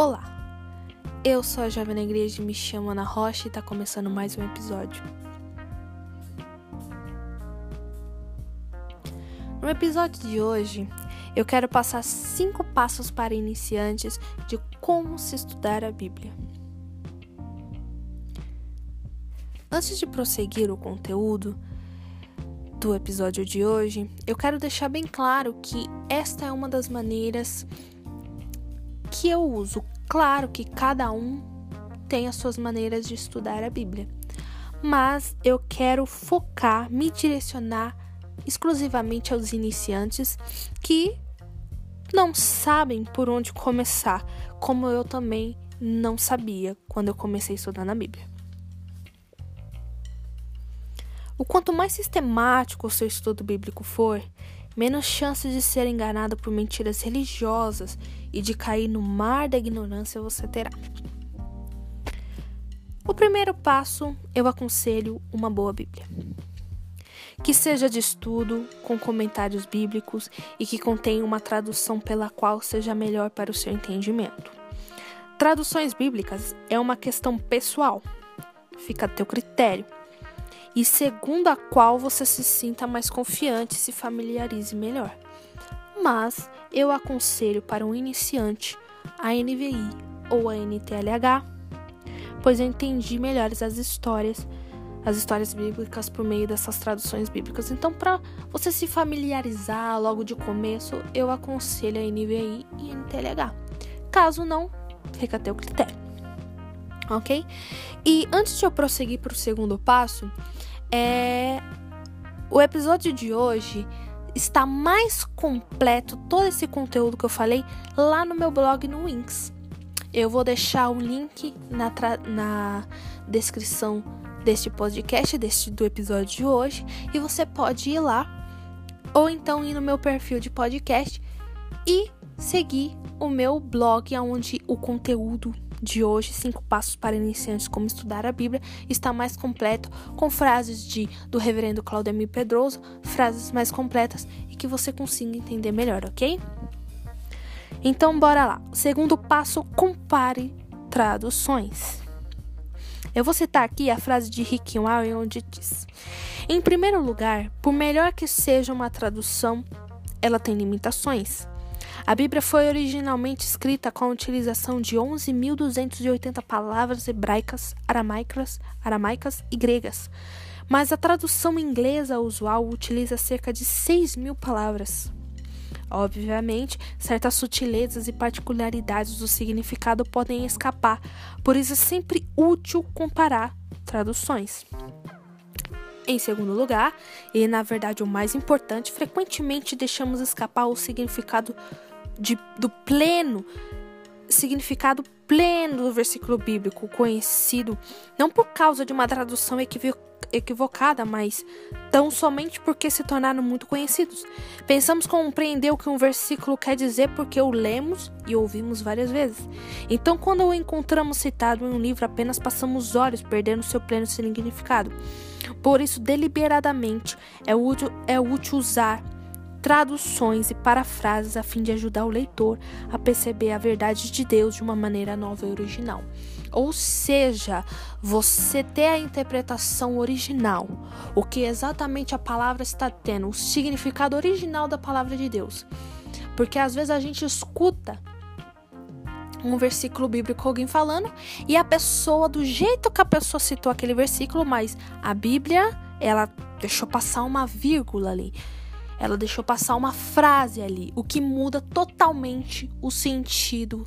Olá, eu sou a Jovem na Igreja, me chamo Ana Rocha e está começando mais um episódio. No episódio de hoje, eu quero passar cinco passos para iniciantes de como se estudar a Bíblia. Antes de prosseguir o conteúdo do episódio de hoje, eu quero deixar bem claro que esta é uma das maneiras que eu uso. Claro que cada um tem as suas maneiras de estudar a Bíblia, mas eu quero focar, me direcionar exclusivamente aos iniciantes que não sabem por onde começar, como eu também não sabia quando eu comecei a estudar na Bíblia. O quanto mais sistemático o seu estudo bíblico for, menos chance de ser enganado por mentiras religiosas e de cair no mar da ignorância você terá. O primeiro passo, eu aconselho uma boa Bíblia. Que seja de estudo, com comentários bíblicos e que contenha uma tradução pela qual seja melhor para o seu entendimento. Traduções bíblicas é uma questão pessoal, fica a teu critério e segundo a qual você se sinta mais confiante e se familiarize melhor. Mas eu aconselho para um iniciante a NVI ou a NTLH, pois eu entendi melhores as histórias, as histórias bíblicas por meio dessas traduções bíblicas. Então, para você se familiarizar logo de começo, eu aconselho a NVI e NTLH. Caso não, fica a teu critério. Ok? E antes de eu prosseguir para o segundo passo, é o episódio de hoje está mais completo todo esse conteúdo que eu falei lá no meu blog no Winx. Eu vou deixar o link na, na descrição deste podcast, deste do episódio de hoje, e você pode ir lá ou então ir no meu perfil de podcast e seguir o meu blog onde o conteúdo de hoje, Cinco Passos para Iniciantes Como Estudar a Bíblia, está mais completo, com frases de do reverendo Claudemir Pedroso, frases mais completas e que você consiga entender melhor, ok? Então, bora lá. Segundo passo, compare traduções. Eu vou citar aqui a frase de Rick Warren, onde diz: Em primeiro lugar, por melhor que seja uma tradução, ela tem limitações. A Bíblia foi originalmente escrita com a utilização de 11.280 palavras hebraicas, aramaicas, aramaicas e gregas, mas a tradução inglesa usual utiliza cerca de 6 mil palavras. Obviamente, certas sutilezas e particularidades do significado podem escapar, por isso é sempre útil comparar traduções. Em segundo lugar, e na verdade o mais importante, frequentemente deixamos escapar o significado de, do pleno significado pleno do versículo bíblico conhecido, não por causa de uma tradução equivocada, mas tão somente porque se tornaram muito conhecidos. Pensamos compreender o que um versículo quer dizer porque o lemos e ouvimos várias vezes. Então, quando o encontramos citado em um livro, apenas passamos olhos, perdendo seu pleno significado. Por isso, deliberadamente, é útil, é útil usar traduções e parafrases a fim de ajudar o leitor a perceber a verdade de Deus de uma maneira nova e original. Ou seja, você ter a interpretação original, o que exatamente a palavra está tendo, o significado original da palavra de Deus. Porque às vezes a gente escuta um versículo bíblico alguém falando e a pessoa do jeito que a pessoa citou aquele versículo, mas a Bíblia, ela deixou passar uma vírgula ali. Ela deixou passar uma frase ali, o que muda totalmente o sentido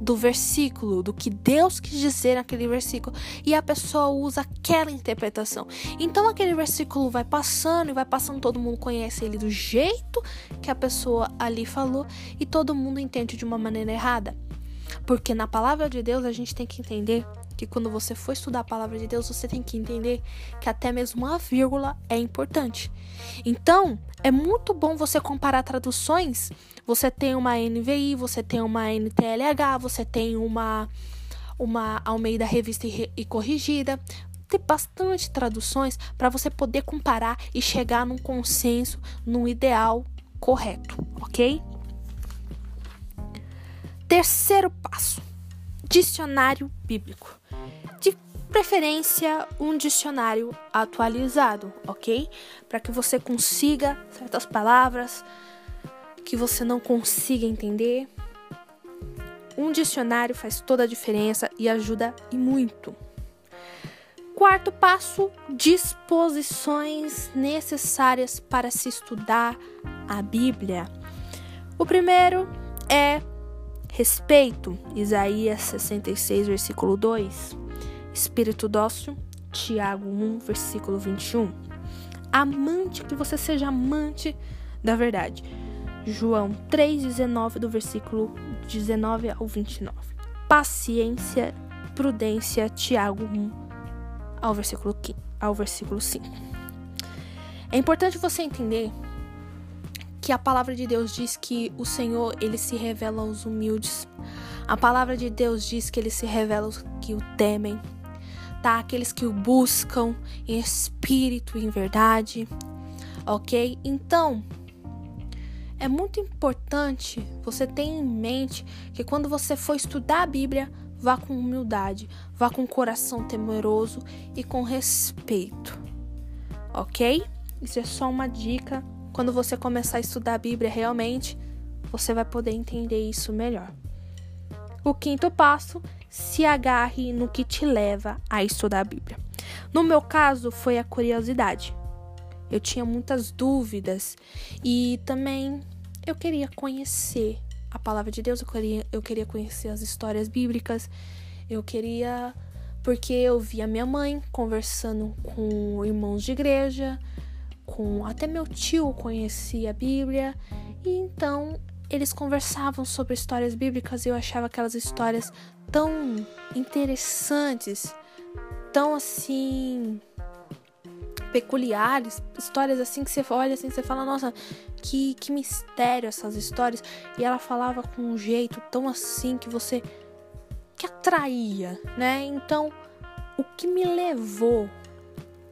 do versículo, do que Deus quis dizer naquele versículo, e a pessoa usa aquela interpretação. Então aquele versículo vai passando e vai passando, todo mundo conhece ele do jeito que a pessoa ali falou e todo mundo entende de uma maneira errada. Porque na palavra de Deus a gente tem que entender que quando você for estudar a palavra de Deus, você tem que entender que até mesmo uma vírgula é importante. Então, é muito bom você comparar traduções. Você tem uma NVI, você tem uma NTLH, você tem uma uma Almeida Revista e Corrigida. Tem bastante traduções para você poder comparar e chegar num consenso, num ideal correto, ok? Terceiro passo dicionário bíblico. De preferência, um dicionário atualizado, ok? Para que você consiga certas palavras que você não consiga entender. Um dicionário faz toda a diferença e ajuda e muito. Quarto passo: disposições necessárias para se estudar a Bíblia. O primeiro é respeito, Isaías 66, versículo 2. Espírito dócil, Tiago 1, versículo 21. Amante, que você seja amante da verdade. João 3,19, do versículo 19 ao 29. Paciência, prudência, Tiago 1, ao versículo, 15, ao versículo 5. É importante você entender que a palavra de Deus diz que o Senhor ele se revela aos humildes. A palavra de Deus diz que ele se revela aos que o temem, tá? Aqueles que o buscam em espírito e em verdade, ok? Então é muito importante você ter em mente que quando você for estudar a Bíblia, Vá com humildade, vá com coração temeroso e com respeito. Ok? Isso é só uma dica. Quando você começar a estudar a Bíblia realmente, você vai poder entender isso melhor. O quinto passo, se agarre no que te leva a estudar a Bíblia. No meu caso, foi a curiosidade. Eu tinha muitas dúvidas e também eu queria conhecer a palavra de Deus, eu queria, eu queria conhecer as histórias bíblicas, eu queria. Porque eu via minha mãe conversando com irmãos de igreja, com até meu tio conhecia a Bíblia, e então eles conversavam sobre histórias bíblicas e eu achava aquelas histórias tão interessantes, tão assim peculiares, histórias assim que você olha assim, você fala, nossa, que, que mistério essas histórias. E ela falava com um jeito tão assim que você que atraía, né? Então, o que me levou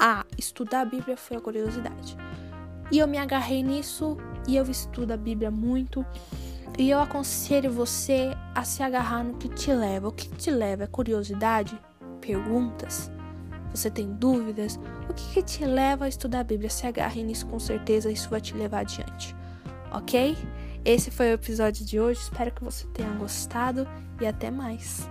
a estudar a Bíblia foi a curiosidade. E eu me agarrei nisso e eu estudo a Bíblia muito. E eu aconselho você a se agarrar no que te leva. O que te leva é curiosidade, perguntas, você tem dúvidas, o que, que te leva a estudar a Bíblia? Se agarre nisso com certeza, isso vai te levar adiante, ok? Esse foi o episódio de hoje, espero que você tenha gostado e até mais.